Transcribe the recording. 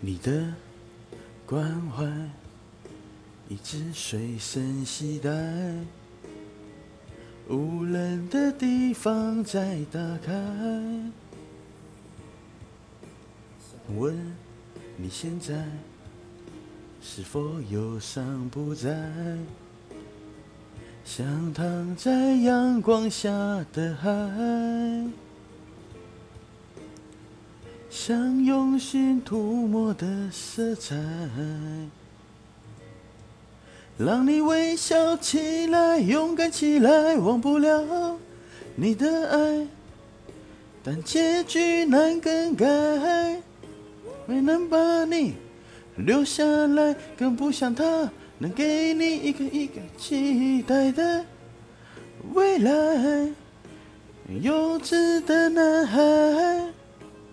你的关怀一直随身携带，无人的地方再打开。问你现在是否忧伤不再？像躺在阳光下的海，像用心涂抹的色彩，让你微笑起来，勇敢起来，忘不了你的爱，但结局难更改，没能把你留下来，更不想他。能给你一个一个期待的未来，幼稚的男孩。